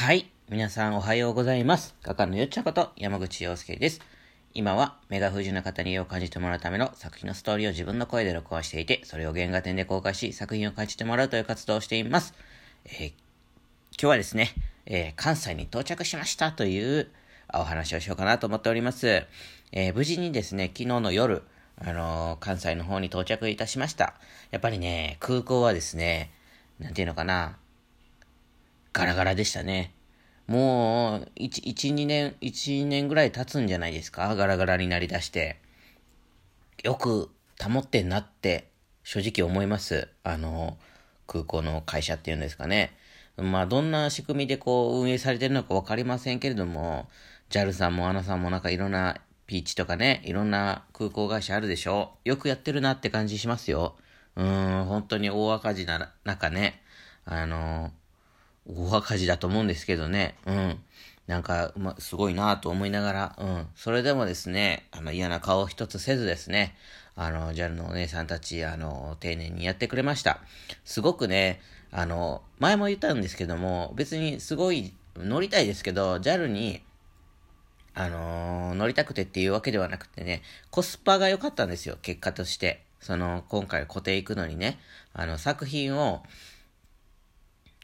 はい。皆さんおはようございます。画家のよっちゃこと山口洋介です。今は目が不自由な方に絵を感じてもらうための作品のストーリーを自分の声で録音していて、それを原画展で公開し、作品を感じてもらうという活動をしています。えー今日はですね、えー関西に到着しましたというお話をしようかなと思っております。えー無事にですね、昨日の夜、あの関西の方に到着いたしました。やっぱりね、空港はですね、なんていうのかな、ガラガラでしたね。もう、1、1、2年、1、2年ぐらい経つんじゃないですか？ガラガラになりだして。よく保ってんなって、正直思います。あの、空港の会社っていうんですかね。まあ、どんな仕組みでこう、運営されてるのかわかりませんけれども、JAL さんも ANA さんもなんかいろんなピーチとかね、いろんな空港会社あるでしょ？よくやってるなって感じしますよ。うーん、本当に大赤字な中ね、あの、大赤字だと思うんですけどね。うん。なんか、ま、すごいなと思いながら、うん。それでもですね、あの、嫌な顔一つせずですね、あの、JAL のお姉さんたち、あの、丁寧にやってくれました。すごくね、あの、前も言ったんですけども、別にすごい乗りたいですけど、JAL に、あのー乗りたくてっていうわけではなくてね、コスパが良かったんですよ、結果として。その、今回固定行くのにね、あの、作品を、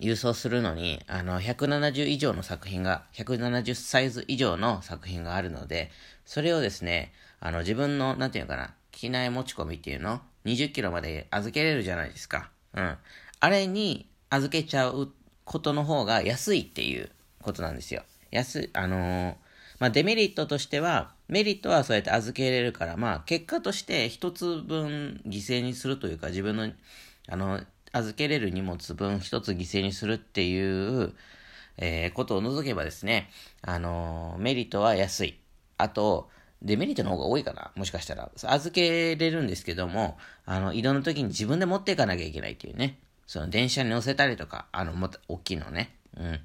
郵送するのに、あの、170以上の作品が、170サイズ以上の作品があるので、それをですね、あの、自分の、なんていうのかな、機内持ち込みっていうの ?20 キロまで預けれるじゃないですか。うん。あれに預けちゃうことの方が安いっていうことなんですよ。安い、あのーまあ、デメリットとしては、メリットはそうやって預けれるから、まあ、結果として一つ分犠牲にするというか、自分の、あの、預けれる荷物分一つ犠牲にするっていう、えーことを除けばですね、あのーメリットは安い。あと、デメリットの方が多いかなもしかしたら。預けれるんですけども、あの、移動の時に自分で持っていかなきゃいけないっていうね。その電車に乗せたりとか、あの、もっと大きいのね。うん。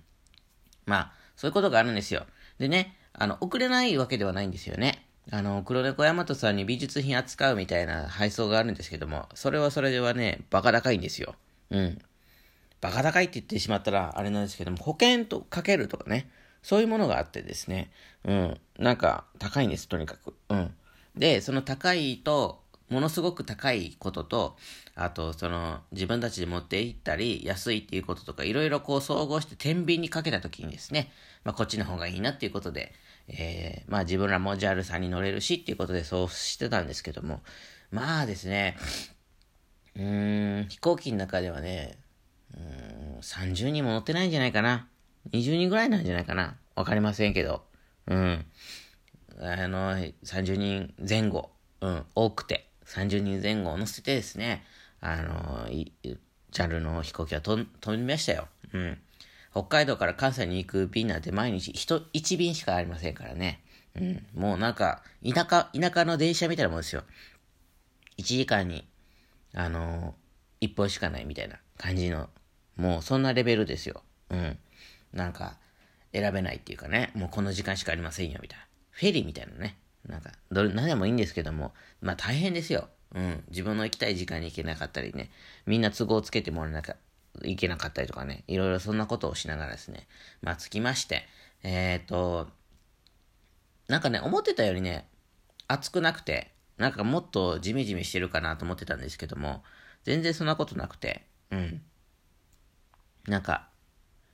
まあ、そういうことがあるんですよ。でね、あの、送れないわけではないんですよね。あの、黒猫大和さんに美術品扱うみたいな配送があるんですけども、それはそれではね、バカ高いんですよ。うん。バカ高いって言ってしまったらあれなんですけども、保険とかけるとかね、そういうものがあってですね、うん。なんか、高いんです、とにかく。うん。で、その高いと、ものすごく高いことと、あと、その、自分たちで持って行ったり、安いっていうこととか、いろいろこう総合して天秤にかけたときにですね、まあ、こっちの方がいいなっていうことで、えー、まあ自分らも JAL さんに乗れるしっていうことでそうしてたんですけども、まあですね、うん、飛行機の中ではね、うん、30人も乗ってないんじゃないかな。20人ぐらいなんじゃないかな。わかりませんけど。うん。あの、30人前後、うん、多くて、30人前後を乗せてですね、あの、JAL の飛行機は飛ん飛びましたよ。うん。北海道から関西に行く便なんて毎日1、1便しかありませんからね。うん。もうなんか、田舎、田舎の電車みたいなもんですよ。1時間に、あのー、1本しかないみたいな感じの、もうそんなレベルですよ。うん。なんか、選べないっていうかね、もうこの時間しかありませんよ、みたいな。フェリーみたいなね。なんか、どれ、何でもいいんですけども、まあ大変ですよ。うん。自分の行きたい時間に行けなかったりね、みんな都合をつけてもらえなかいけなかったりとかね、いろいろそんなことをしながらですね、まあ着きまして、えっ、と、なんかね、思ってたよりね、暑くなくて、なんかもっとジメジメしてるかなと思ってたんですけども、全然そんなことなくて、うん。なんか、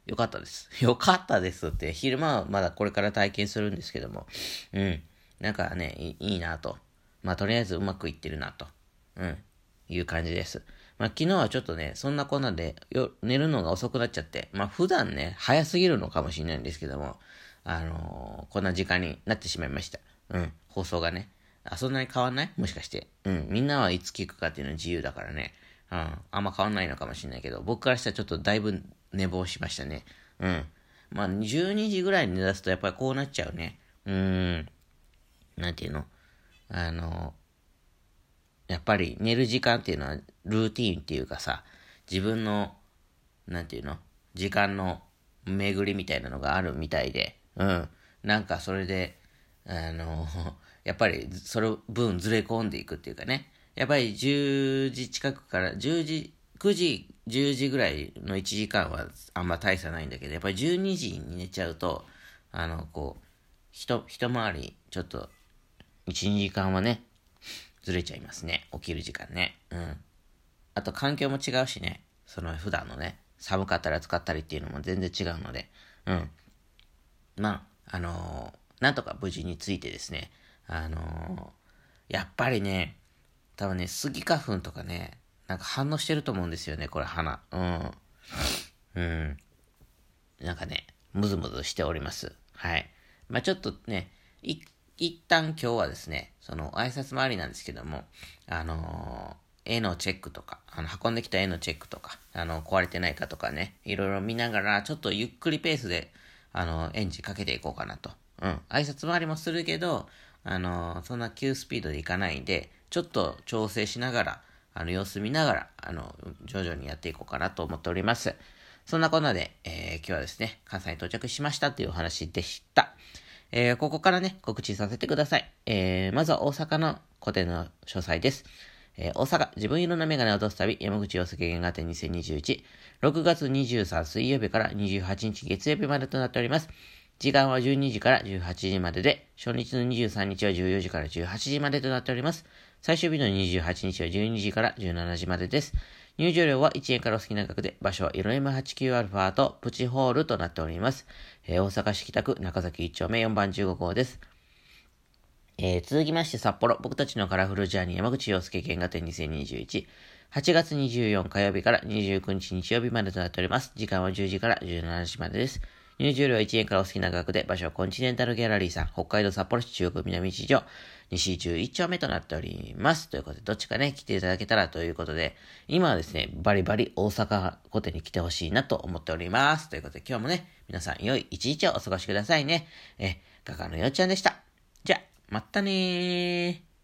よかったです。よかったですって、昼間はまだこれから体験するんですけども、うん。なんかね、いいいなと。まあ、とりあえずうまくいってるなと。うん。いう感じです。まあ、昨日はちょっとね、そんなこんなでよ寝るのが遅くなっちゃって、まあ、普段ね、早すぎるのかもしれないんですけども、あのーこんな時間になってしまいました。うん。放送がね。あ、そんなに変わんない？もしかして。うん。みんなはいつ聞くかっていうのは自由だからね。うん。あんま変わんないのかもしれないけど、僕からしたらちょっとだいぶ寝坊しましたね。うん。まあ、12時ぐらいに寝出すとやっぱりこうなっちゃうね。うーん。なんていうの？あの、やっぱり寝る時間っていうのはルーティーンっていうかさ、自分の、なんていうの？時間の巡りみたいなのがあるみたいで、うん。なんかそれで、あの、やっぱりその分ずれ込んでいくっていうかね。やっぱり10時近くから、10時9時、10時ぐらいの1時間はあんま大差ないんだけど、やっぱり12時に寝ちゃうと、あの、こう、一、一回り、ちょっと、1、2時間はね、ずれちゃいますね。起きる時間ね。うん。あと環境も違うしね。その普段のね、寒かったり暑かったりっていうのも全然違うので、うん。まあ、あのー、なんとか無事についてですね、あのー、やっぱりね、多分ね、スギ花粉とかね、なんか反応してると思うんですよね、これ鼻。うん。うん。なんかね、ムズムズしております。はい。まあちょっとね、い、一旦今日はですね、その挨拶回りなんですけども、あのー、絵のチェックとか、あの、運んできた絵のチェックとか、あの、壊れてないかとかね、いろいろ見ながら、ちょっとゆっくりペースで、あの、エンジンかけていこうかなと。うん。挨拶回りもするけど、あの、そんな急スピードでいかないんで、ちょっと調整しながら、あの、様子見ながら、あの、徐々にやっていこうかなと思っております。そんなこんなで、えー、今日はですね、関西に到着しましたというお話でした。えー、ここからね、告知させてください。えー、まずは大阪の個展の詳細です。えー、大阪、自分色のメガネを落とす旅、山口洋介原画展2021、6月23水曜日から28日月曜日までとなっております。時間は12時から18時までで、初日の23日は14時から18時までとなっております。最終日の28日は12時から17時までです。入場料は1円からお好きな額で、場所は色 M89α とプチホールとなっております。えー、大阪市北区中崎1丁目4番15号です。えー、続きまして札幌、僕たちのカラフルジャーニー山口洋介原画展2021。8月24火曜日から29日日曜日までとなっております。時間は10時から17時までです。入場料は1円からお好きな額で、場所はコンチネンタルギャラリーさん、北海道札幌市中国南市場、西11丁目となっております。ということで、どっちかね、来ていただけたらということで、今はですね、バリバリ大阪御殿に来てほしいなと思っております。ということで、今日もね、皆さん良い一日をお過ごしくださいね。え、画家のよっちゃんでした。じゃ、またねー。